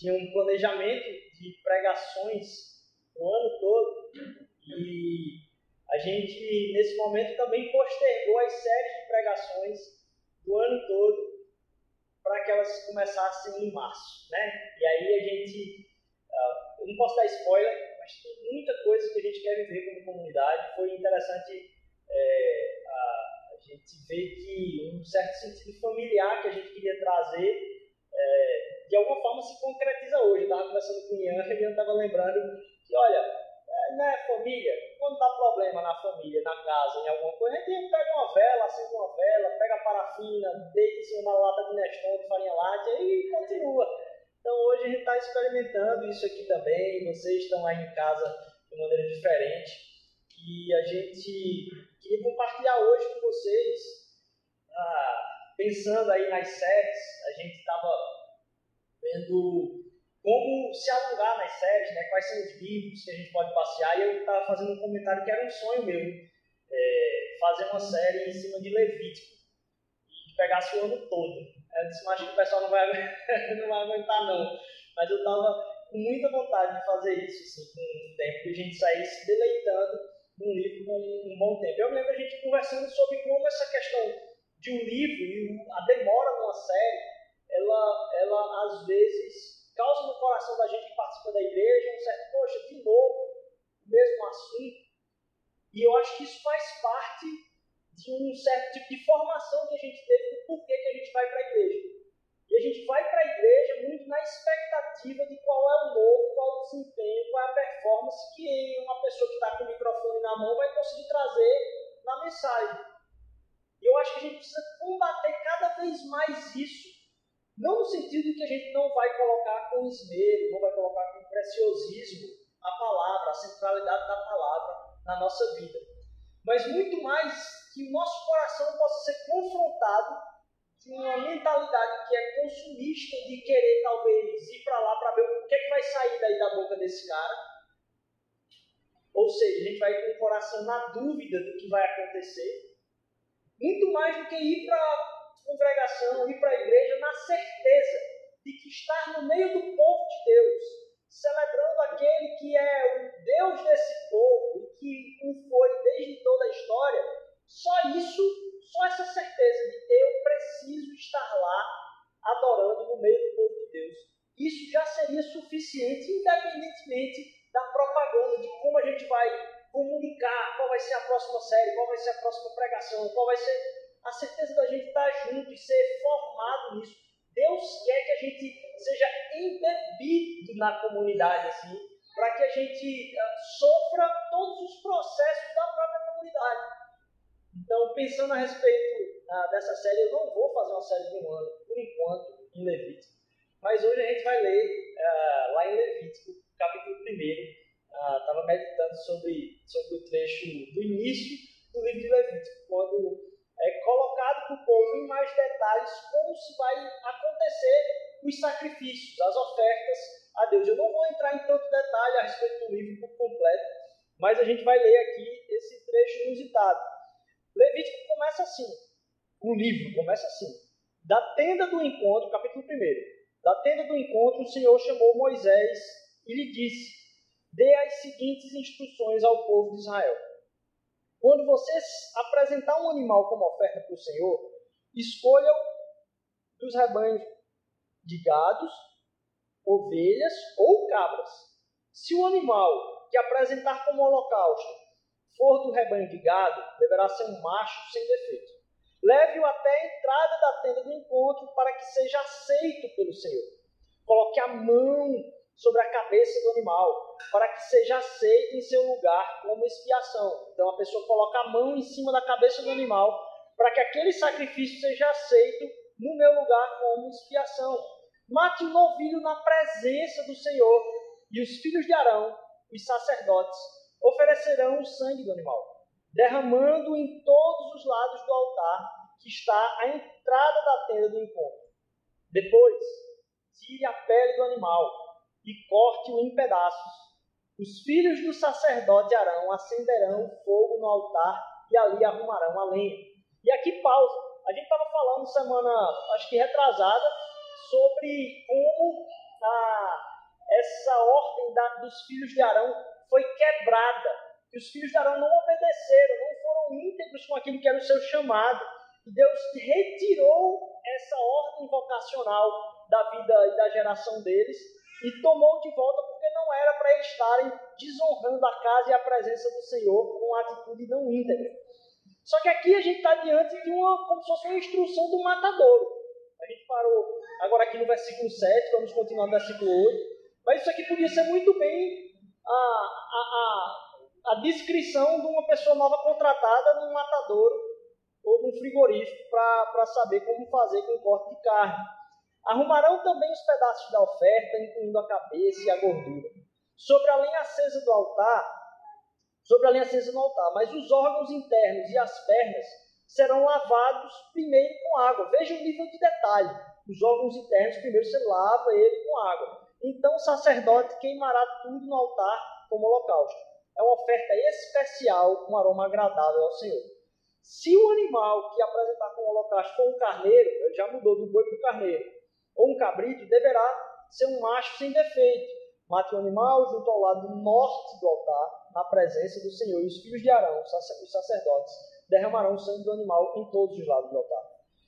tinha um planejamento de pregações o ano todo e a gente, nesse momento, também postergou as séries de pregações do ano todo para que elas começassem em março, né? E aí a gente, uh, eu não posso dar spoiler, mas tem muita coisa que a gente quer viver como comunidade. Foi interessante é, a, a, gente ver que um certo sentido familiar que a gente queria trazer, é, de alguma forma se concretiza hoje. Estava conversando com o Ian e Ian estava lembrando que, olha, é família, quando dá problema na família, na casa, em alguma coisa, a gente pega uma vela, acende uma vela, pega a parafina, deita em da lata de Neston, de farinha láctea e continua. Então hoje a gente está experimentando isso aqui também, vocês estão aí em casa de maneira diferente e a gente queria compartilhar hoje com vocês, ah, pensando aí nas séries, a gente estava vendo como se alongar nas séries, né? quais são os livros que a gente pode passear. E eu estava fazendo um comentário que era um sonho meu, é, fazer uma série em cima de Levítico, e que pegasse o ano todo. Eu disse, mas que o pessoal não vai, não vai aguentar não. Mas eu estava com muita vontade de fazer isso, assim, com o tempo, que a gente saísse deleitando num livro com um bom tempo. Eu lembro a gente conversando sobre como essa questão de um livro e a demora numa série, ela, ela às vezes causa no coração da gente que participa da igreja um certo, poxa, de novo, o mesmo assunto. E eu acho que isso faz parte de um certo tipo de formação que a gente teve do porquê que a gente vai para a igreja. E a gente vai para a igreja muito na expectativa de qual é o novo, qual é o desempenho, qual é a performance que uma pessoa que está com o microfone na mão vai conseguir trazer na mensagem. E eu acho que a gente precisa combater cada vez mais isso não no sentido de que a gente não vai colocar com esmero, não vai colocar com preciosismo a palavra, a centralidade da palavra na nossa vida. Mas muito mais que o nosso coração possa ser confrontado de uma mentalidade que é consumista, de querer talvez ir para lá para ver o que, é que vai sair daí da boca desse cara. Ou seja, a gente vai com o coração na dúvida do que vai acontecer. Muito mais do que ir para congregação, ir para a igreja na certeza de que estar no meio do povo de Deus, celebrando aquele que é o Deus desse povo e que o foi desde toda a história, só isso, só essa certeza de eu preciso estar lá adorando no meio do povo de Deus. Isso já seria suficiente, independentemente da propaganda, de como a gente vai comunicar, qual vai ser a próxima série, qual vai ser a próxima pregação, qual vai ser a certeza da gente estar junto e ser formado nisso. Deus quer que a gente seja embebido na comunidade, assim, para que a gente uh, sofra todos os processos da própria comunidade. Então, pensando a respeito uh, dessa série, eu não vou fazer uma série de um ano, por enquanto, em Levítico. Mas hoje a gente vai ler uh, lá em Levítico, capítulo 1. Estava meditando sobre, sobre o trecho do início do livro de Levítico, quando é, colocado para o povo em mais detalhes como se vai acontecer os sacrifícios, as ofertas a Deus. Eu não vou entrar em tanto detalhe a respeito do livro por completo, mas a gente vai ler aqui esse trecho inusitado. Levítico começa assim, o livro começa assim, da tenda do encontro, capítulo 1, da tenda do encontro o Senhor chamou Moisés e lhe disse, dê as seguintes instruções ao povo de Israel quando você apresentar um animal como oferta para o Senhor, escolham dos rebanhos de gados, ovelhas ou cabras. Se o animal que apresentar como holocausto for do rebanho de gado, deverá ser um macho sem defeito. Leve-o até a entrada da tenda do encontro para que seja aceito pelo Senhor. Coloque a mão sobre a cabeça do animal, para que seja aceito em seu lugar como expiação. Então a pessoa coloca a mão em cima da cabeça do animal, para que aquele sacrifício seja aceito no meu lugar como expiação. Mate um novilho na presença do Senhor, e os filhos de Arão, os sacerdotes, oferecerão o sangue do animal, derramando em todos os lados do altar que está à entrada da tenda do encontro. Depois, tire a pele do animal e corte-o em pedaços. Os filhos do sacerdote Arão acenderão fogo no altar e ali arrumarão a lenha. E aqui pausa. A gente estava falando semana, acho que retrasada, sobre como a, essa ordem da, dos filhos de Arão foi quebrada. E os filhos de Arão não obedeceram, não foram íntegros com aquilo que era o seu chamado. E Deus retirou essa ordem vocacional da vida e da geração deles e tomou de volta não era para eles estarem desonrando a casa e a presença do Senhor com atitude não íntegra. Só que aqui a gente está diante de uma, como se fosse uma instrução do matadouro. A gente parou agora aqui no versículo 7, vamos continuar no versículo 8. Mas isso aqui podia ser muito bem a, a, a, a descrição de uma pessoa nova contratada num matadouro ou num frigorífico para saber como fazer com o corte de carne. Arrumarão também os pedaços da oferta, incluindo a cabeça e a gordura. Sobre a lenha acesa do altar, sobre a lenha acesa no altar, mas os órgãos internos e as pernas serão lavados primeiro com água. Veja o nível de detalhe. Os órgãos internos, primeiro você lava ele com água. Então o sacerdote queimará tudo no altar como holocausto. É uma oferta especial com aroma agradável ao Senhor. Se o animal que apresentar como holocausto for um carneiro, ele já mudou do boi para o carneiro, ou um cabrito, deverá ser um macho sem defeito. Mate o animal junto ao lado norte do altar, na presença do Senhor. E os filhos de Arão, os sacerdotes, derramarão o sangue do animal em todos os lados do altar.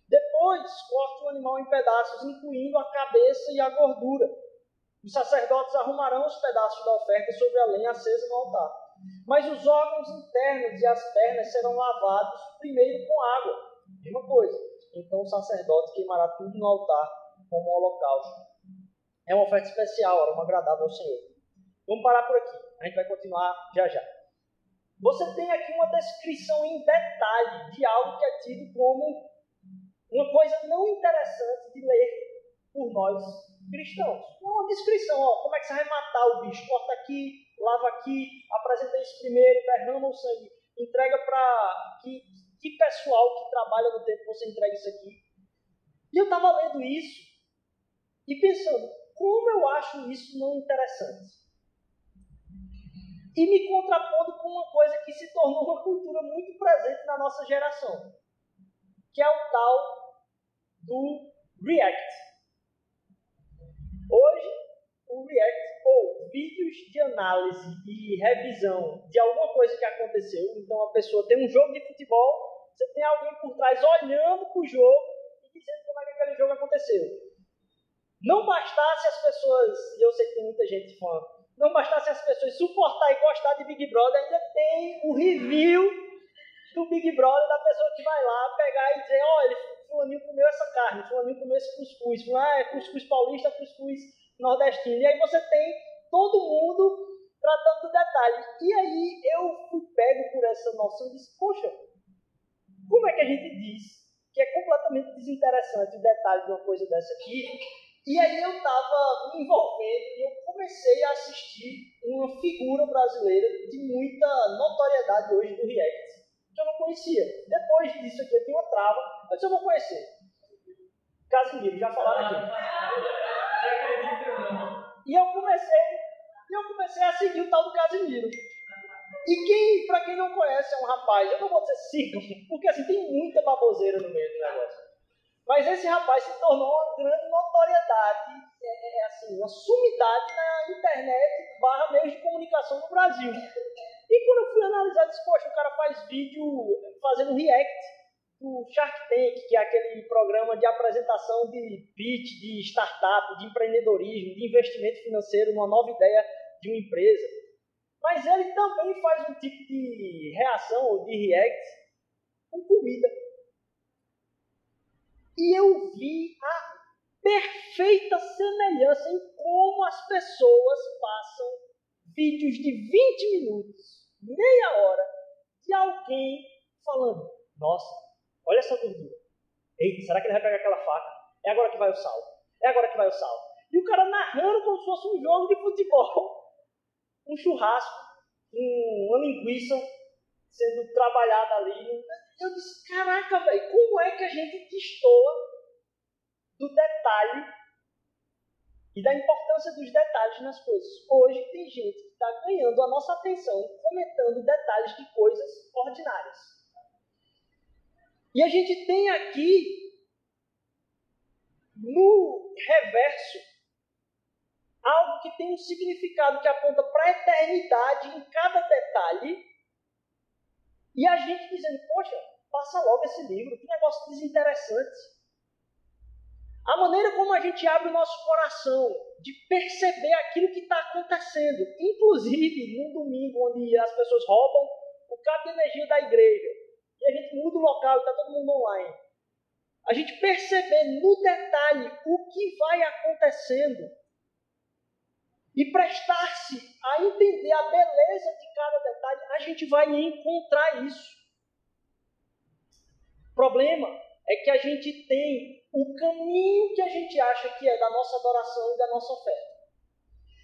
Depois, corte o animal em pedaços, incluindo a cabeça e a gordura. Os sacerdotes arrumarão os pedaços da oferta sobre a lenha acesa no altar. Mas os órgãos internos e as pernas serão lavados primeiro com água. Mesma coisa. Então o sacerdote queimará tudo no altar como um holocausto. É uma oferta especial, uma agradável ao Senhor. Vamos parar por aqui. A gente vai continuar já já. Você tem aqui uma descrição em detalhe de algo que é tido como uma coisa não interessante de ler por nós cristãos. Uma descrição, ó, como é que você vai matar o bicho? Corta aqui, lava aqui, apresenta isso primeiro, derrama o sangue, entrega para que, que pessoal que trabalha no tempo você entrega isso aqui. E eu estava lendo isso e pensando, como eu acho isso não interessante? e me contrapondo com uma coisa que se tornou uma cultura muito presente na nossa geração, que é o tal do React. Hoje, o React, ou vídeos de análise e revisão de alguma coisa que aconteceu, então a pessoa tem um jogo de futebol, você tem alguém por trás olhando para o jogo e dizendo como é que aquele jogo aconteceu. Não bastasse as pessoas, e eu sei que tem muita gente fã não bastasse as pessoas suportar e gostar de Big Brother, ainda tem o review do Big Brother da pessoa que vai lá pegar e dizer, olha, fulaninho comeu essa carne, fulaninho comeu esse cuscuz, ah, é cuscuz paulista, cuscuz nordestino. E aí você tem todo mundo tratando do detalhe. E aí eu fui pego por essa noção e disse, poxa, como é que a gente diz que é completamente desinteressante o detalhe de uma coisa dessa aqui e aí eu estava me envolvendo e eu comecei a assistir uma figura brasileira de muita notoriedade hoje do React, que eu não conhecia. Depois disso aqui eu tenho uma trava, mas eu vou conhecer. Casimiro, já falaram aqui. E eu comecei, eu comecei a seguir o tal do Casimiro. E quem, para quem não conhece, é um rapaz, eu não vou dizer sigam, porque assim tem muita baboseira no meio do negócio. Mas esse rapaz se tornou uma grande notoriedade, é, assim, uma sumidade na internet barra meios de comunicação no Brasil. E quando eu fui analisar, disse, poxa, o cara faz vídeo fazendo react do Shark Tank, que é aquele programa de apresentação de pitch, de startup, de empreendedorismo, de investimento financeiro numa nova ideia de uma empresa. Mas ele também faz um tipo de reação ou de react com comida. E eu vi a perfeita semelhança em como as pessoas passam vídeos de 20 minutos, meia hora, de alguém falando: Nossa, olha essa gordura. Eita, será que ele vai pegar aquela faca? É agora que vai o sal. É agora que vai o sal. E o cara narrando como se fosse um jogo de futebol, um churrasco, uma linguiça sendo trabalhada ali. Eu disse, caraca, velho, como é que a gente destoa do detalhe e da importância dos detalhes nas coisas? Hoje tem gente que está ganhando a nossa atenção comentando detalhes de coisas ordinárias. E a gente tem aqui, no reverso, algo que tem um significado que aponta para a eternidade em cada detalhe. E a gente dizendo, poxa, passa logo esse livro, que negócio desinteressante. A maneira como a gente abre o nosso coração de perceber aquilo que está acontecendo, inclusive num domingo onde as pessoas roubam o cabo de energia da igreja e a gente muda o local e está todo mundo online. A gente perceber no detalhe o que vai acontecendo e prestar-se a entender a beleza de cada detalhe, a gente vai encontrar isso. O problema é que a gente tem o caminho que a gente acha que é da nossa adoração e da nossa oferta.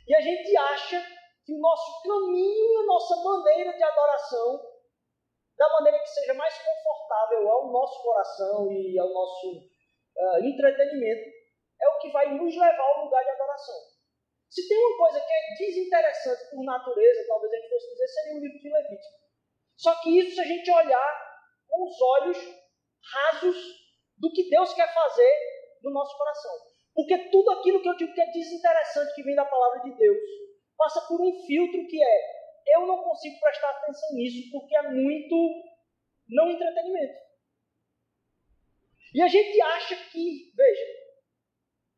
E a gente acha que o nosso caminho a nossa maneira de adoração, da maneira que seja mais confortável ao nosso coração e ao nosso uh, entretenimento, é o que vai nos levar ao lugar de adoração. Se tem uma coisa que é desinteressante por natureza, talvez a gente fosse dizer, seria o livro de Levítico. Só que isso, se a gente olhar com os olhos rasos do que Deus quer fazer no nosso coração. Porque tudo aquilo que eu digo que é desinteressante que vem da palavra de Deus passa por um filtro que é eu não consigo prestar atenção nisso porque é muito não entretenimento. E a gente acha que, veja,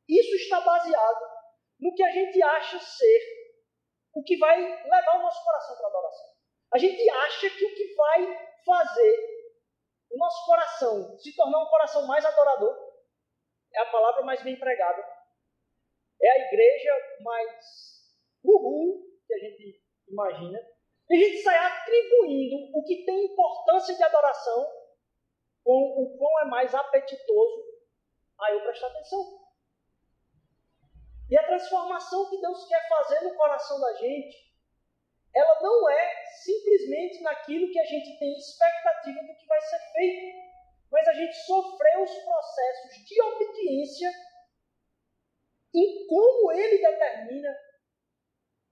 isso está baseado no que a gente acha ser o que vai levar o nosso coração para a adoração. A gente acha que o que vai fazer o nosso coração se tornar um coração mais adorador, é a palavra mais bem empregada. É a igreja mais uhul que a gente imagina. E a gente sai atribuindo o que tem importância de adoração com o quão é mais apetitoso a eu prestar atenção. E a transformação que Deus quer fazer no coração da gente ela não é simplesmente naquilo que a gente tem expectativa do que vai ser feito, mas a gente sofreu os processos de obediência em como ele determina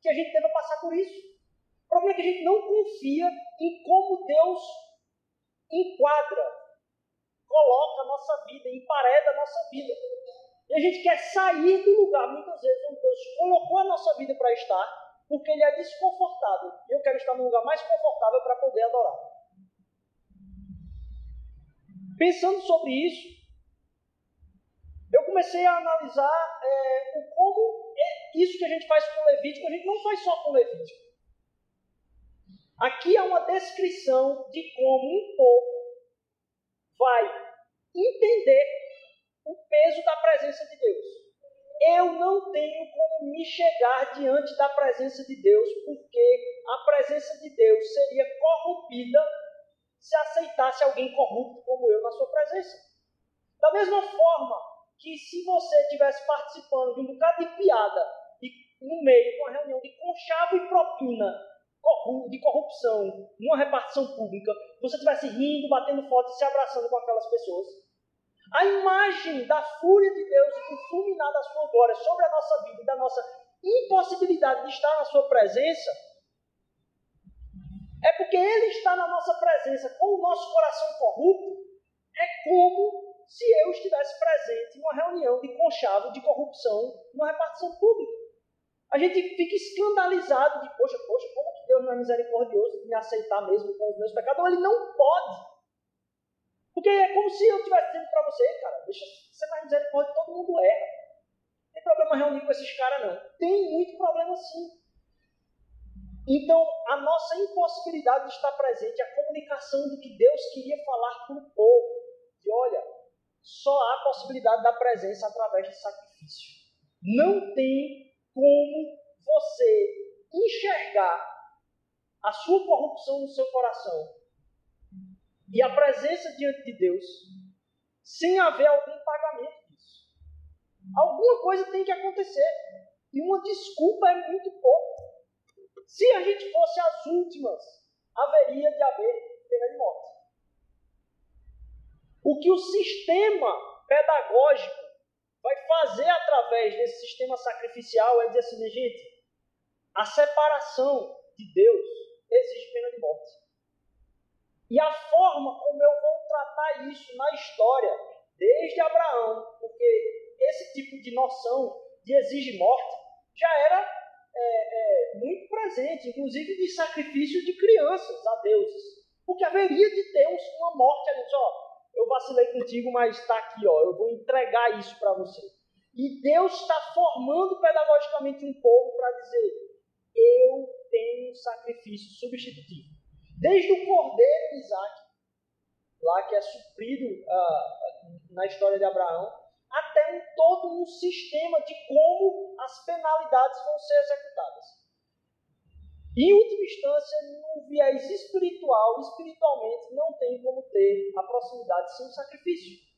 que a gente deva passar por isso. O problema é que a gente não confia em como Deus enquadra, coloca a nossa vida, empareda a nossa vida. E a gente quer sair do lugar, muitas vezes, onde Deus colocou a nossa vida para estar, porque ele é desconfortável. E eu quero estar num lugar mais confortável para poder adorar. Pensando sobre isso, eu comecei a analisar é, o como é isso que a gente faz com Levítico, a gente não faz só com Levítico. Aqui há uma descrição de como um povo vai entender o peso da presença de Deus eu não tenho como me chegar diante da presença de Deus, porque a presença de Deus seria corrompida se aceitasse alguém corrupto como eu na sua presença. Da mesma forma que se você estivesse participando de um bocado de piada e no meio de uma reunião de conchavo e propina de corrupção, numa repartição pública, você estivesse rindo, batendo foto e se abraçando com aquelas pessoas, a imagem da fúria de Deus e do fulminar da sua glória sobre a nossa vida e da nossa impossibilidade de estar na sua presença, é porque Ele está na nossa presença com o nosso coração corrupto, é como se eu estivesse presente em uma reunião de conchavo de corrupção numa repartição pública. A gente fica escandalizado de, poxa, poxa, como que Deus não é misericordioso de me aceitar mesmo com os meus pecados? Ele não pode. Porque é como se eu estivesse dizendo para você, cara, deixa ser mais misericórdia, todo mundo erra. Não tem problema reunir com esses caras, não. Tem muito problema sim. Então, a nossa impossibilidade de estar presente, a comunicação do que Deus queria falar para o povo, de olha, só há possibilidade da presença através de sacrifício. Não tem como você enxergar a sua corrupção no seu coração e a presença diante de Deus sem haver algum pagamento disso. Alguma coisa tem que acontecer. E uma desculpa é muito pouco. Se a gente fosse as últimas, haveria de haver pena de morte. O que o sistema pedagógico vai fazer através desse sistema sacrificial é dizer assim, gente, a separação de Deus exige pena de morte. E a forma como eu vou tratar isso na história, desde Abraão, porque esse tipo de noção de exige morte já era é, é, muito presente, inclusive de sacrifício de crianças a deuses. Porque haveria de ter uma morte ali, ó, eu vacilei contigo, mas está aqui, ó, eu vou entregar isso para você. E Deus está formando pedagogicamente um povo para dizer: eu tenho um sacrifício substitutivo. Desde o cordeiro de Isaac, lá que é suprido uh, na história de Abraão, até um, todo um sistema de como as penalidades vão ser executadas. Em última instância, no viés espiritual, espiritualmente, não tem como ter a proximidade sem o sacrifício.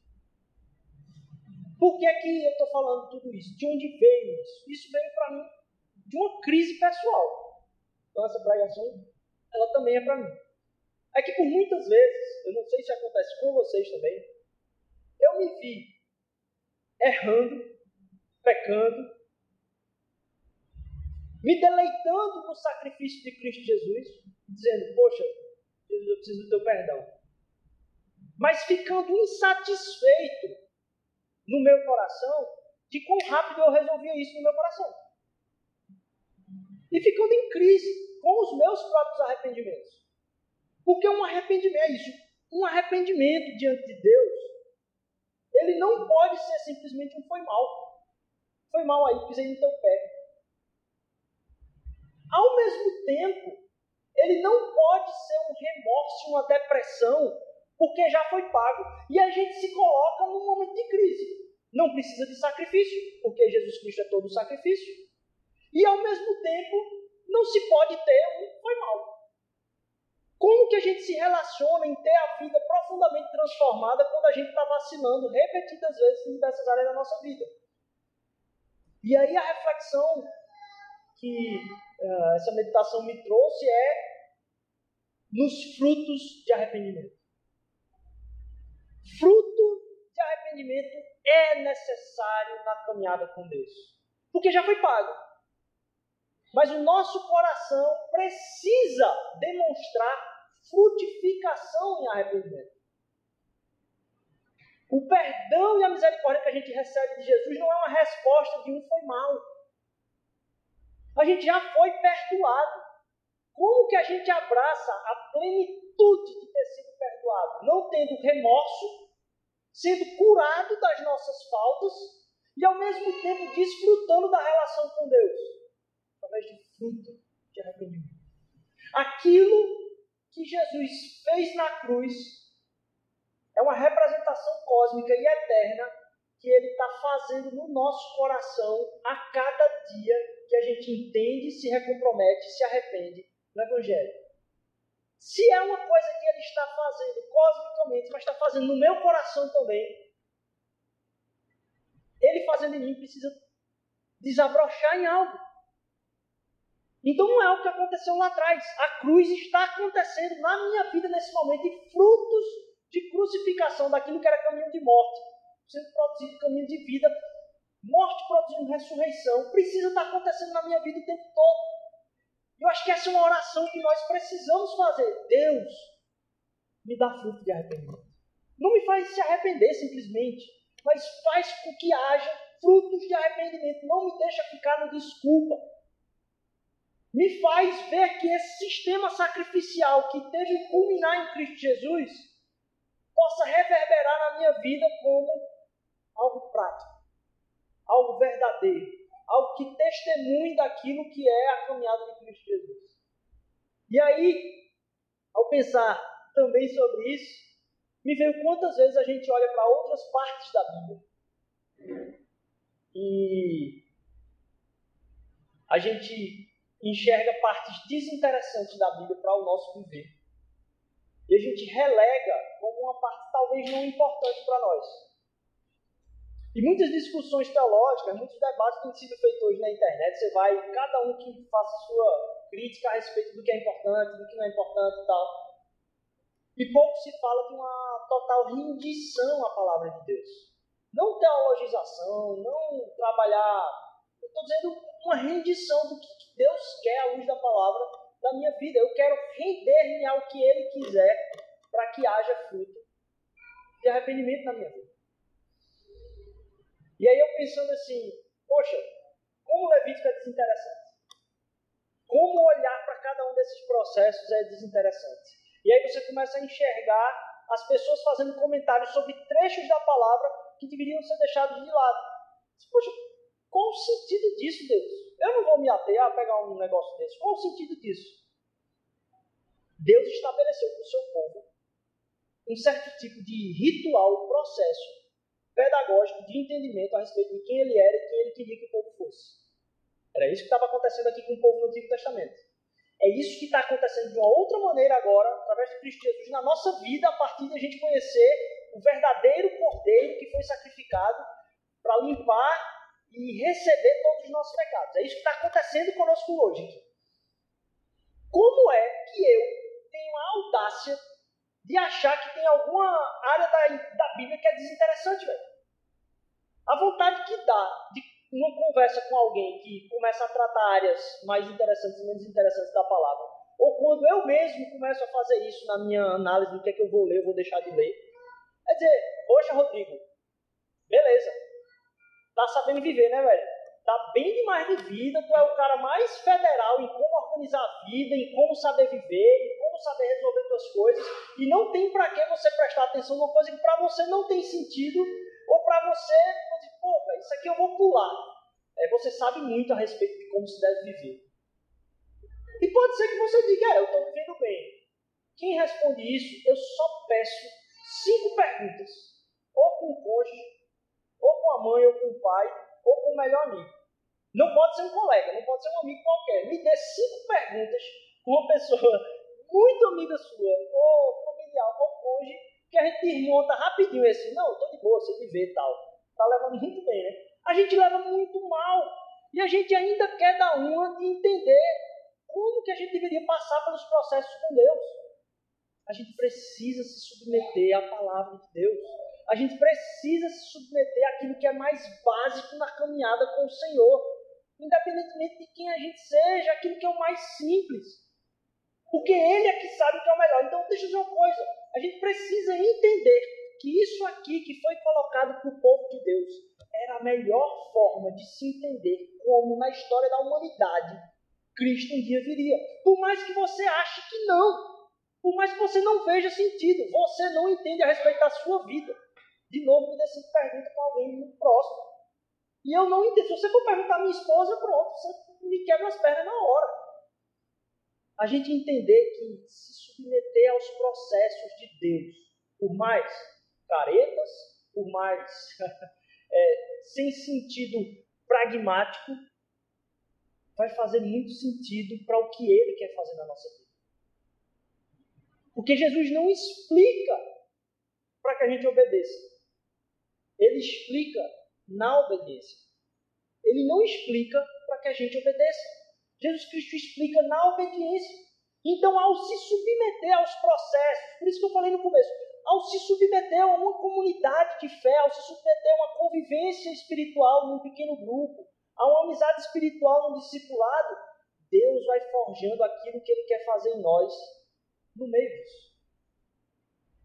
Por que é que eu estou falando tudo isso? De onde veio isso? Isso veio para mim de uma crise pessoal. Então, essa pregação, ela também é para mim. É que por muitas vezes, eu não sei se acontece com vocês também, eu me vi errando, pecando, me deleitando no sacrifício de Cristo Jesus, dizendo: Poxa, Jesus, eu preciso do teu perdão. Mas ficando insatisfeito no meu coração de quão rápido eu resolvia isso no meu coração. E ficando em crise com os meus próprios arrependimentos. Porque um arrependimento é isso. Um arrependimento diante de Deus, ele não pode ser simplesmente um foi mal. Foi mal aí, pisei no teu pé. Ao mesmo tempo, ele não pode ser um remorso, uma depressão, porque já foi pago. E a gente se coloca num momento de crise. Não precisa de sacrifício, porque Jesus Cristo é todo sacrifício. E ao mesmo tempo, não se pode ter um foi mal. Como que a gente se relaciona em ter a vida profundamente transformada quando a gente está vacilando repetidas vezes em diversas áreas da nossa vida? E aí a reflexão que uh, essa meditação me trouxe é nos frutos de arrependimento. Fruto de arrependimento é necessário na caminhada com Deus, porque já foi pago. Mas o nosso coração precisa demonstrar frutificação em arrependimento. O perdão e a misericórdia que a gente recebe de Jesus não é uma resposta de um foi mal. A gente já foi perdoado. Como que a gente abraça a plenitude de ter sido perdoado? Não tendo remorso, sendo curado das nossas faltas e ao mesmo tempo desfrutando da relação com Deus, através de fruto de arrependimento. Aquilo que Jesus fez na cruz é uma representação cósmica e eterna que ele está fazendo no nosso coração a cada dia que a gente entende, se recompromete, se arrepende no Evangelho. Se é uma coisa que ele está fazendo cosmicamente, mas está fazendo no meu coração também, ele fazendo em mim precisa desabrochar em algo. Então não é o que aconteceu lá atrás. A cruz está acontecendo na minha vida nesse momento e frutos de crucificação daquilo que era caminho de morte, sendo produzido caminho de vida morte produzindo ressurreição, precisa estar acontecendo na minha vida o tempo todo. Eu acho que essa é uma oração que nós precisamos fazer. Deus, me dá fruto de arrependimento. Não me faz se arrepender simplesmente, mas faz com que haja frutos de arrependimento. Não me deixa ficar no desculpa. Me faz ver que esse sistema sacrificial que teve que culminar em Cristo Jesus possa reverberar na minha vida como algo prático algo verdadeiro, algo que testemunhe daquilo que é a caminhada de Cristo Jesus. E aí, ao pensar também sobre isso, me veio quantas vezes a gente olha para outras partes da Bíblia e a gente enxerga partes desinteressantes da Bíblia para o nosso viver. E a gente relega como uma parte talvez não importante para nós. E muitas discussões teológicas, muitos debates têm sido feitos hoje na internet. Você vai, cada um que faça sua crítica a respeito do que é importante, do que não é importante e tal. E pouco se fala de uma total rendição à palavra de Deus. Não teologização, não trabalhar. Estou dizendo uma rendição do que Deus quer à luz da palavra da minha vida. Eu quero render-me ao que Ele quiser para que haja fruto de arrependimento na minha vida. E aí eu pensando assim, poxa, como o Levítico é desinteressante. Como olhar para cada um desses processos é desinteressante. E aí você começa a enxergar as pessoas fazendo comentários sobre trechos da palavra que deveriam ser deixados de lado. Poxa, qual o sentido disso, Deus? Eu não vou me ater a pegar um negócio desse. Qual o sentido disso? Deus estabeleceu para o seu povo um certo tipo de ritual, processo pedagógico de entendimento a respeito de quem ele era e quem ele queria que o povo fosse. Era isso que estava acontecendo aqui com o povo no Antigo Testamento. É isso que está acontecendo de uma outra maneira agora, através de Cristo Jesus, na nossa vida, a partir de a gente conhecer o verdadeiro cordeiro que foi sacrificado para limpar e receber todos os nossos pecados. É isso que está acontecendo conosco hoje. Como é que eu tenho a audácia de achar que tem alguma área da, da Bíblia que é desinteressante, velho? A vontade que dá de uma conversa com alguém que começa a tratar áreas mais interessantes e menos interessantes da palavra, ou quando eu mesmo começo a fazer isso na minha análise do que é que eu vou ler, eu vou deixar de ler, é dizer, poxa, Rodrigo, beleza, tá sabendo viver, né, velho? Tá bem demais de vida, tu é o cara mais federal em como organizar a vida, em como saber viver, em como saber resolver tuas coisas, e não tem para que você prestar atenção numa coisa que para você não tem sentido, ou para você, pô, véio, isso aqui eu vou pular. É, você sabe muito a respeito de como se deve viver. E pode ser que você diga, é, eu estou vivendo bem. Quem responde isso, eu só peço cinco perguntas. Ou com o cônjuge, ou com a mãe, ou com o pai, ou com o melhor amigo. Não pode ser um colega, não pode ser um amigo qualquer. Me dê cinco perguntas com uma pessoa muito amiga sua, ou familiar, ou cônjuge, que a gente desmonta rapidinho esse. Não, estou de boa, você viver e tal. Está levando muito bem, né? A gente leva muito mal. E a gente ainda quer dar uma de entender como que a gente deveria passar pelos processos com Deus. A gente precisa se submeter à palavra de Deus. A gente precisa se submeter àquilo que é mais básico na caminhada com o Senhor. Independentemente de quem a gente seja, aquilo que é o mais simples. Porque Ele é que sabe o que é o melhor. Então, deixa eu dizer uma coisa. A gente precisa entender que isso aqui que foi colocado para o povo de Deus era a melhor forma de se entender como na história da humanidade Cristo um dia viria. Por mais que você ache que não, por mais que você não veja sentido, você não entende a respeito da sua vida. De novo, me decidi pergunta para alguém muito próximo. E eu não entendo. Se você for perguntar à minha esposa, pronto, você me quebra as pernas na hora. A gente entender que se submeter aos processos de Deus, por mais caretas, por mais é, sem sentido pragmático, vai fazer muito sentido para o que Ele quer fazer na nossa vida. Porque Jesus não explica para que a gente obedeça. Ele explica na obediência. Ele não explica para que a gente obedeça. Jesus Cristo explica na obediência. Então, ao se submeter aos processos, por isso que eu falei no começo, ao se submeter a uma comunidade de fé, ao se submeter a uma convivência espiritual num pequeno grupo, a uma amizade espiritual num discipulado, Deus vai forjando aquilo que Ele quer fazer em nós no meio disso.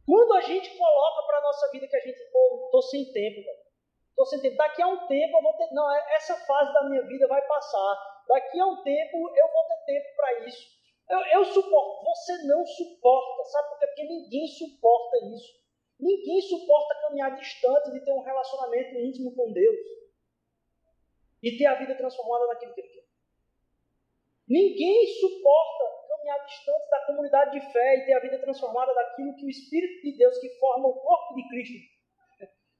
Quando a gente coloca para a nossa vida que a gente, pô, estou sem tempo, velho. Estou sem tempo. Daqui a um tempo eu vou ter. Não, é, essa fase da minha vida vai passar. Daqui a um tempo eu vou ter tempo para isso. Eu, eu suporto. Você não suporta. Sabe por quê? Porque ninguém suporta isso. Ninguém suporta caminhar distante de ter um relacionamento íntimo com Deus. E ter a vida transformada naquilo que Ele quer. Ninguém suporta caminhar distante da comunidade de fé e ter a vida transformada daquilo que o Espírito de Deus, que forma o corpo de Cristo,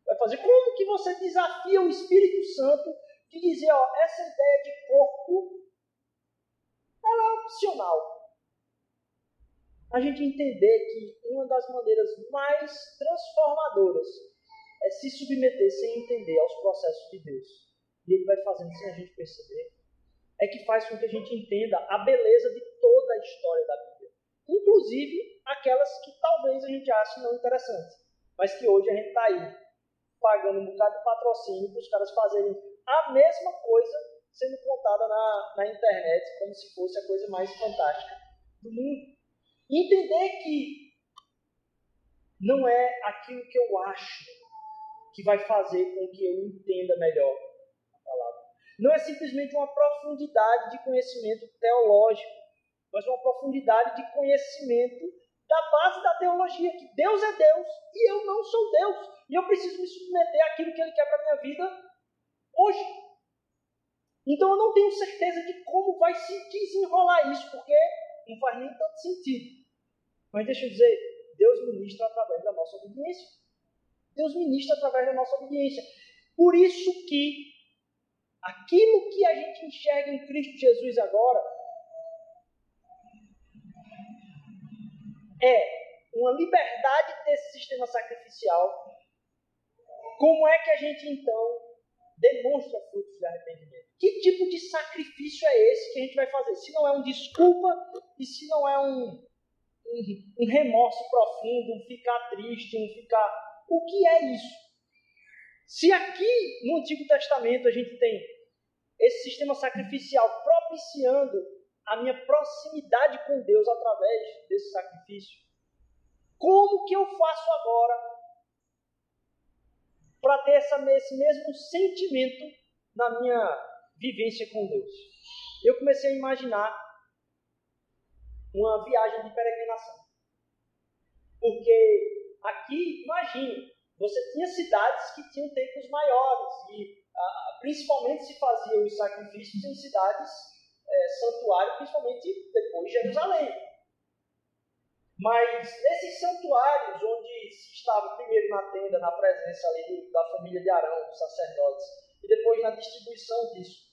vai fazer. Como que você desafia o Espírito Santo de dizer, ó, essa ideia de corpo, ela é opcional a gente entender que uma das maneiras mais transformadoras é se submeter sem entender aos processos de Deus. E Ele vai fazendo sem a gente perceber. É que faz com que a gente entenda a beleza de toda a história da Bíblia. Inclusive aquelas que talvez a gente ache não interessantes. Mas que hoje a gente está aí pagando um bocado de patrocínio para os caras fazerem a mesma coisa sendo contada na, na internet como se fosse a coisa mais fantástica do mundo. Entender que não é aquilo que eu acho que vai fazer com que eu entenda melhor a palavra. Não é simplesmente uma profundidade de conhecimento teológico, mas uma profundidade de conhecimento da base da teologia, que Deus é Deus e eu não sou Deus. E eu preciso me submeter àquilo que Ele quer para a minha vida hoje. Então eu não tenho certeza de como vai se desenrolar isso, porque não faz nem tanto sentido. Mas deixa eu dizer, Deus ministra através da nossa obediência. Deus ministra através da nossa obediência. Por isso que aquilo que a gente enxerga em Cristo Jesus agora é uma liberdade desse sistema sacrificial. Como é que a gente então demonstra frutos de arrependimento? Que tipo de sacrifício é esse que a gente vai fazer? Se não é um desculpa e se não é um um, remorso profundo, um ficar triste, um ficar. O que é isso? Se aqui no Antigo Testamento a gente tem esse sistema sacrificial propiciando a minha proximidade com Deus através desse sacrifício, como que eu faço agora para ter essa, esse mesmo sentimento na minha vivência com Deus? Eu comecei a imaginar uma viagem de peregrinação. Porque aqui, imagine, você tinha cidades que tinham templos maiores e ah, principalmente se faziam os sacrifícios em cidades é, santuário, principalmente depois de Jerusalém. Mas nesses santuários, onde se estava primeiro na tenda, na presença ali da família de Arão, dos sacerdotes, e depois na distribuição disso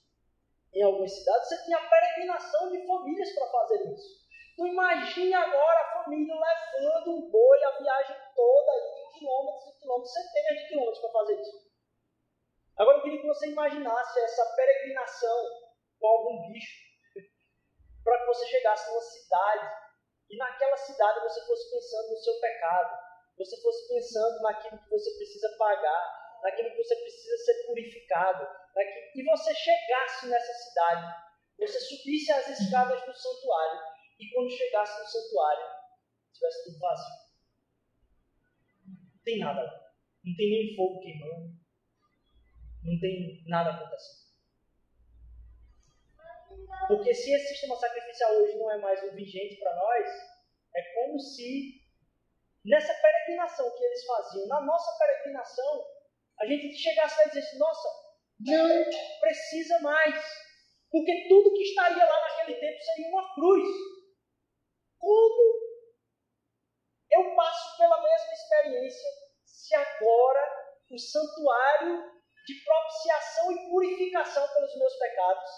em algumas cidades, você tinha peregrinação de famílias para fazer isso. Então imagine agora a família levando um boi a viagem toda de quilômetros e quilômetros, centenas de quilômetros para fazer isso. Agora eu queria que você imaginasse essa peregrinação com algum bicho para que você chegasse numa cidade e naquela cidade você fosse pensando no seu pecado, você fosse pensando naquilo que você precisa pagar, naquilo que você precisa ser purificado, naquilo, e você chegasse nessa cidade, você subisse as escadas do santuário e quando chegasse no santuário, tivesse tudo vazio. Não tem nada lá. Não tem nem fogo queimando. Não tem nada acontecendo. Porque se esse sistema sacrificial hoje não é mais o vigente para nós, é como se nessa peregrinação que eles faziam, na nossa peregrinação, a gente chegasse lá e dissesse, nossa, não precisa mais. Porque tudo que estaria lá naquele tempo seria uma cruz. Como eu passo pela mesma experiência se agora o santuário de propiciação e purificação pelos meus pecados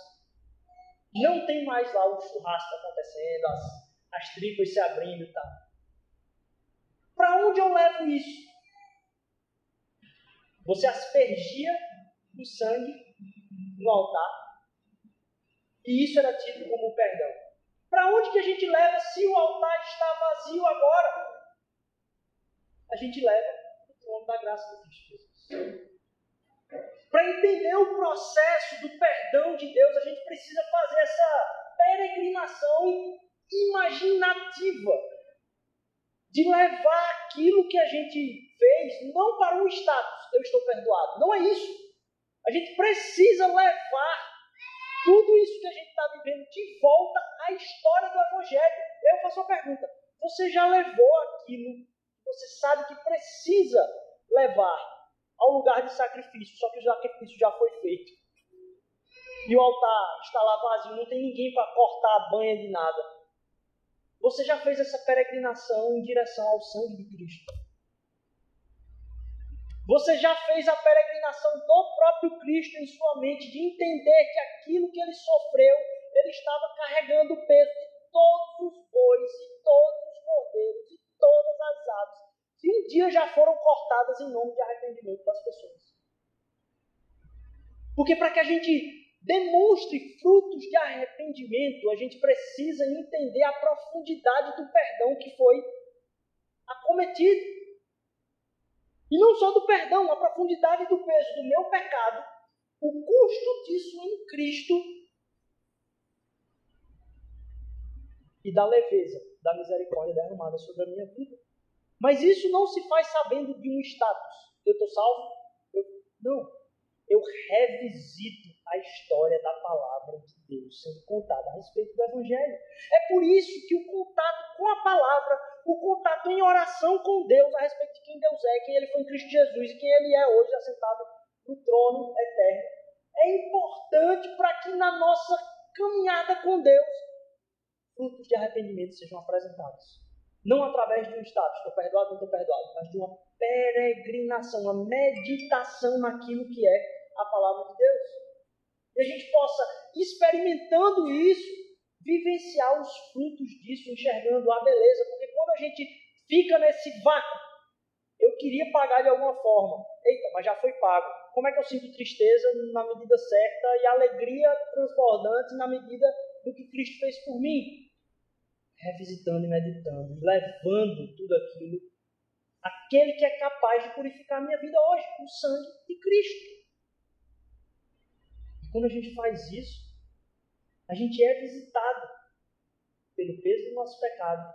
não tem mais lá o churrasco acontecendo, as, as tripas se abrindo e tal. Para onde eu levo isso? Você aspergia o sangue no altar e isso era tido como perdão. Para onde que a gente leva se o altar está vazio agora? A gente leva o trono da graça do Cristo Jesus. Para entender o processo do perdão de Deus, a gente precisa fazer essa peregrinação imaginativa de levar aquilo que a gente fez não para um status, eu estou perdoado. Não é isso. A gente precisa levar tudo isso que a gente está vivendo de volta à história do Evangelho. Eu faço uma pergunta: você já levou aquilo que você sabe que precisa levar ao lugar de sacrifício, só que o sacrifício já foi feito? E o altar está lá vazio, não tem ninguém para cortar a banha de nada. Você já fez essa peregrinação em direção ao sangue de Cristo? Você já fez a peregrinação do próprio Cristo em sua mente, de entender que aquilo que ele sofreu, ele estava carregando o peso de todos os bois, e todos os cordeiros, e todas as aves, um dia já foram cortadas em nome de arrependimento das pessoas. Porque para que a gente demonstre frutos de arrependimento, a gente precisa entender a profundidade do perdão que foi acometido. E não só do perdão, a profundidade do peso do meu pecado, o custo disso em Cristo e da leveza da misericórdia derramada sobre a minha vida. Mas isso não se faz sabendo de um status. Eu estou salvo? Eu, não. Eu revisito a história da palavra de Deus sendo contada a respeito do Evangelho. É por isso que o contato com a palavra, o contato em oração com Deus a respeito de quem Deus é, quem Ele foi em Cristo Jesus e quem Ele é hoje assentado no trono eterno, é importante para que na nossa caminhada com Deus frutos de arrependimento sejam apresentados. Não através de um status, estou perdoado, não estou perdoado, mas de uma peregrinação, uma meditação naquilo que é a palavra de Deus. E a gente possa, experimentando isso, vivenciar os frutos disso, enxergando a beleza, porque quando a gente fica nesse vácuo, eu queria pagar de alguma forma, eita, mas já foi pago. Como é que eu sinto tristeza na medida certa e alegria transbordante na medida do que Cristo fez por mim? Revisitando e meditando, levando tudo aquilo, aquele que é capaz de purificar a minha vida hoje, o sangue de Cristo. E quando a gente faz isso, a gente é visitado pelo peso do nosso pecado,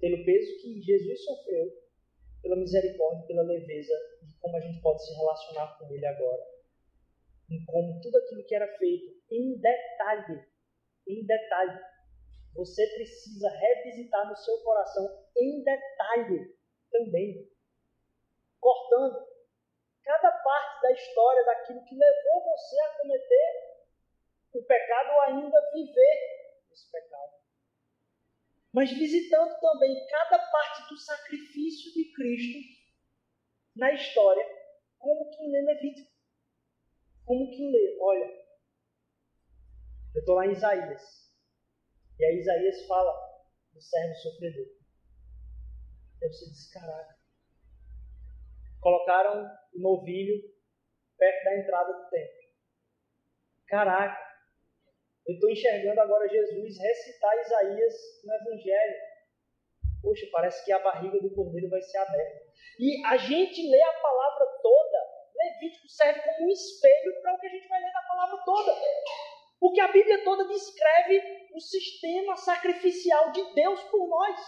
pelo peso que Jesus sofreu, pela misericórdia, pela leveza de como a gente pode se relacionar com Ele agora. Em como tudo aquilo que era feito em detalhe, em detalhe, você precisa revisitar no seu coração em detalhe também, cortando cada parte da história daquilo que levou você a cometer o pecado ou ainda viver esse pecado. Mas visitando também cada parte do sacrifício de Cristo na história, como quem lê Levítico. Como quem lê, olha, eu estou lá em Isaías. E aí Isaías fala do servo sofredor. Aí você diz, caraca. Colocaram o novilho perto da entrada do templo. Caraca. Eu estou enxergando agora Jesus recitar Isaías no Evangelho. Poxa, parece que a barriga do cordeiro vai ser aberta. E a gente lê a palavra toda. Levítico serve como um espelho para o que a gente vai ler na palavra toda. Porque a Bíblia toda descreve o sistema sacrificial de Deus por nós.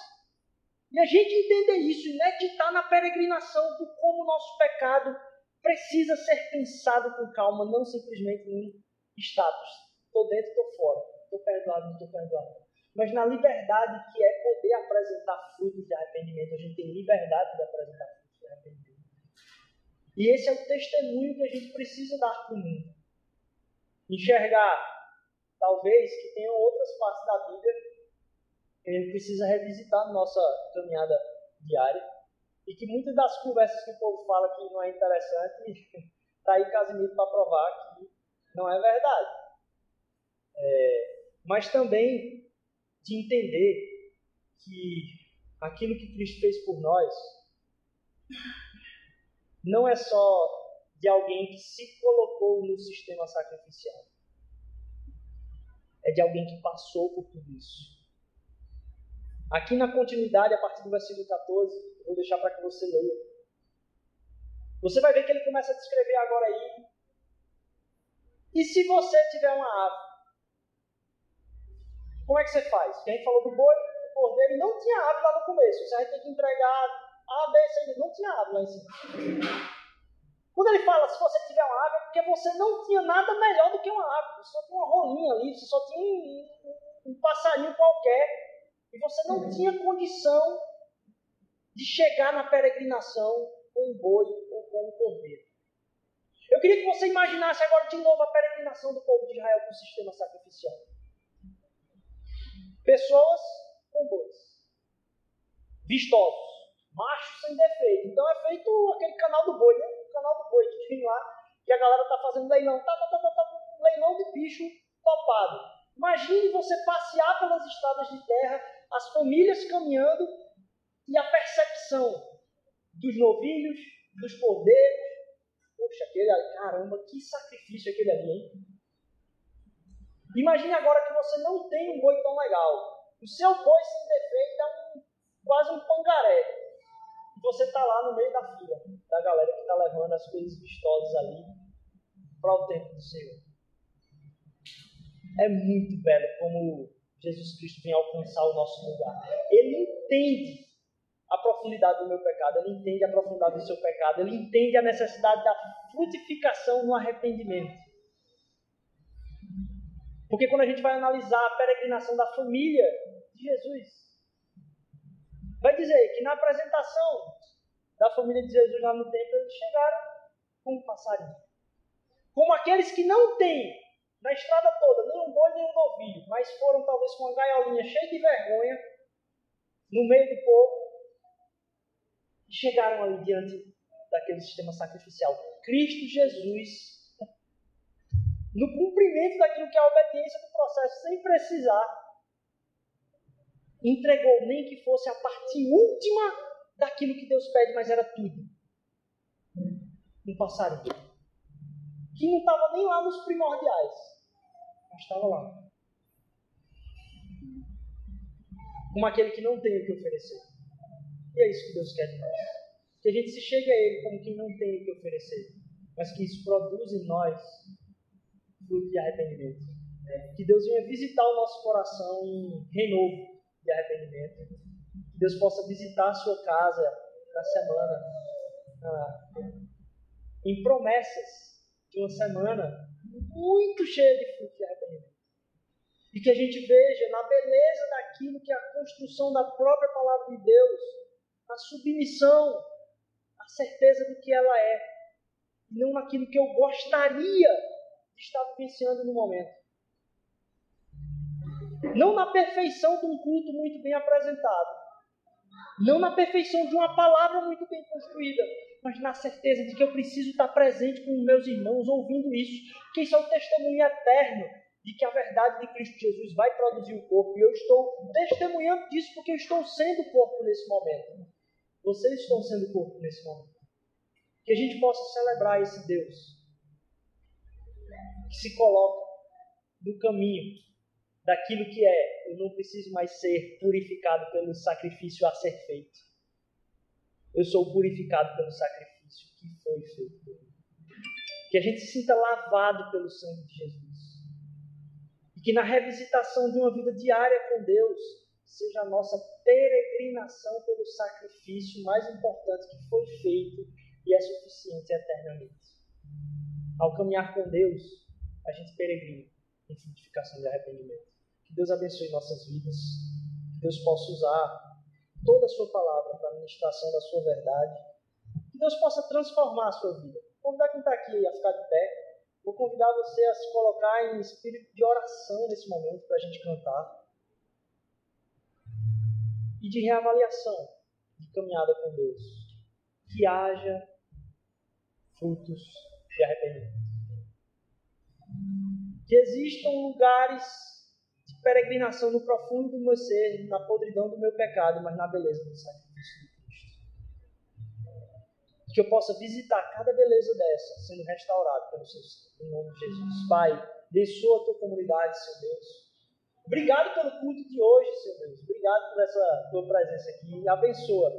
E a gente entender isso e meditar na peregrinação do como o nosso pecado precisa ser pensado com calma, não simplesmente em status. Estou dentro, estou fora. Estou perdoado, não estou perdoado. Mas na liberdade que é poder apresentar frutos de arrependimento. A gente tem liberdade de apresentar frutos de arrependimento. E esse é o testemunho que a gente precisa dar para o mundo. Enxergar talvez que tenham outras partes da Bíblia que a gente precisa revisitar na nossa caminhada diária e que muitas das conversas que o povo fala que não é interessante, está aí Casimiro para provar que não é verdade. É, mas também de entender que aquilo que Cristo fez por nós não é só de alguém que se colocou no sistema sacrificial é de alguém que passou por tudo isso. Aqui na continuidade, a partir do versículo 14, vou deixar para que você leia. Você vai ver que ele começa a descrever agora aí. E se você tiver uma ave, como é que você faz? Porque a gente falou do boi, do cordeiro, e não tinha ave lá no começo. Você vai ter que entregar A, B, C, não tinha ave lá em cima. Quando ele fala se você tiver uma ave, é porque você não tinha nada melhor do que uma ave. Você só tinha uma rolinha ali, você só tinha um, um, um passarinho qualquer. E você não tinha condição de chegar na peregrinação com um boi ou com um cordeiro. Eu queria que você imaginasse agora de novo a peregrinação do povo de Israel com o sistema sacrificial. Pessoas com bois, vistosos, machos sem defeito. Então é feito aquele canal do boi, né? Canal do boi, que tem lá, que a galera tá fazendo leilão, tá, tá, tá, tá, tá, leilão de bicho topado. Imagine você passear pelas estradas de terra, as famílias caminhando e a percepção dos novilhos, dos cordeiros. Poxa, aquele ali, caramba, que sacrifício aquele ali, hein? Imagine agora que você não tem um boi tão legal. O seu boi sem defeito é um, quase um pangaré você está lá no meio da fila, da galera que está levando as coisas vistosas ali para o tempo do Senhor. É muito belo como Jesus Cristo vem alcançar o nosso lugar. Ele entende a profundidade do meu pecado, ele entende a profundidade do seu pecado, ele entende a necessidade da frutificação no arrependimento. Porque quando a gente vai analisar a peregrinação da família de Jesus, vai dizer que na apresentação da família de Jesus lá no templo, eles chegaram com um passarinho. Como aqueles que não têm na estrada toda nem um boi nem um novilho, mas foram talvez com uma gaiolinha cheia de vergonha no meio do povo e chegaram ali diante daquele sistema sacrificial. Cristo Jesus, no cumprimento daquilo que é a obediência do processo, sem precisar, entregou nem que fosse a parte última daquilo que Deus pede, mas era tudo. Um passarinho. Que não estava nem lá nos primordiais, mas estava lá. Como aquele que não tem o que oferecer. E é isso que Deus quer de nós. Que a gente se chegue a Ele como quem não tem o que oferecer, mas que isso produza em nós fruto de arrependimento. Que Deus venha visitar o nosso coração em renovo de arrependimento. Deus possa visitar a sua casa na semana ah, em promessas de uma semana muito cheia de fruto de arrependimento. E que a gente veja na beleza daquilo que é a construção da própria palavra de Deus a submissão, a certeza do que ela é, e não naquilo que eu gostaria de estar vivenciando no momento. Não na perfeição de um culto muito bem apresentado, não na perfeição de uma palavra muito bem construída, mas na certeza de que eu preciso estar presente com meus irmãos ouvindo isso, que isso é um testemunho eterno de que a verdade de Cristo Jesus vai produzir o corpo. E eu estou testemunhando disso porque eu estou sendo corpo nesse momento. Vocês estão sendo corpo nesse momento. Que a gente possa celebrar esse Deus que se coloca no caminho daquilo que é. Eu não preciso mais ser purificado pelo sacrifício a ser feito. Eu sou purificado pelo sacrifício que foi feito. Que a gente se sinta lavado pelo sangue de Jesus. E que na revisitação de uma vida diária com Deus, seja a nossa peregrinação pelo sacrifício mais importante que foi feito e é suficiente eternamente. Ao caminhar com Deus, a gente peregrina em frutificação de arrependimento. Que Deus abençoe nossas vidas, que Deus possa usar toda a Sua palavra para a ministração da Sua verdade, que Deus possa transformar a sua vida. Vou convidar quem está aqui a ficar de pé. Vou convidar você a se colocar em espírito de oração nesse momento para a gente cantar e de reavaliação de caminhada com Deus. Que haja frutos de arrependimento. Que existam lugares de peregrinação no profundo do meu ser, na podridão do meu pecado, mas na beleza do sacrifício de Cristo. Que eu possa visitar cada beleza dessa, sendo restaurado pelo seu sangue, em nome de Jesus. Pai, abençoa a tua comunidade, Senhor Deus. Obrigado pelo culto de hoje, Senhor Deus. Obrigado por essa tua presença aqui. Abençoa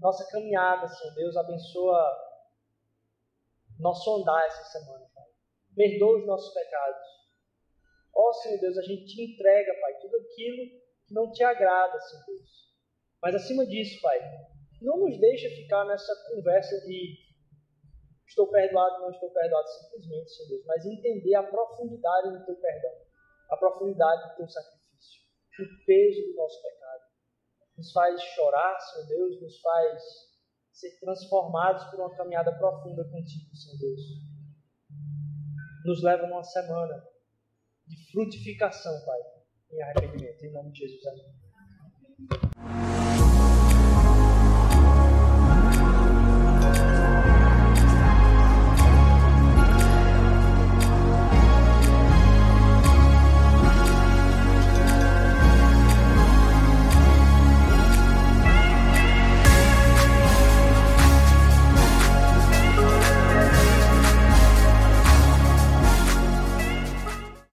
nossa caminhada, Senhor Deus. Abençoa nosso andar essa semana. Perdoa os nossos pecados. Ó oh, Senhor Deus, a gente te entrega, Pai, tudo aquilo que não te agrada, Senhor Deus. Mas acima disso, Pai, não nos deixa ficar nessa conversa de estou perdoado, não estou perdoado, simplesmente, Senhor Deus, mas entender a profundidade do teu perdão a profundidade do teu sacrifício, o peso do nosso pecado. Nos faz chorar, Senhor Deus, nos faz ser transformados por uma caminhada profunda contigo, Senhor Deus. Nos leva numa semana de frutificação, Pai, em arrependimento. Em nome de Jesus, amém.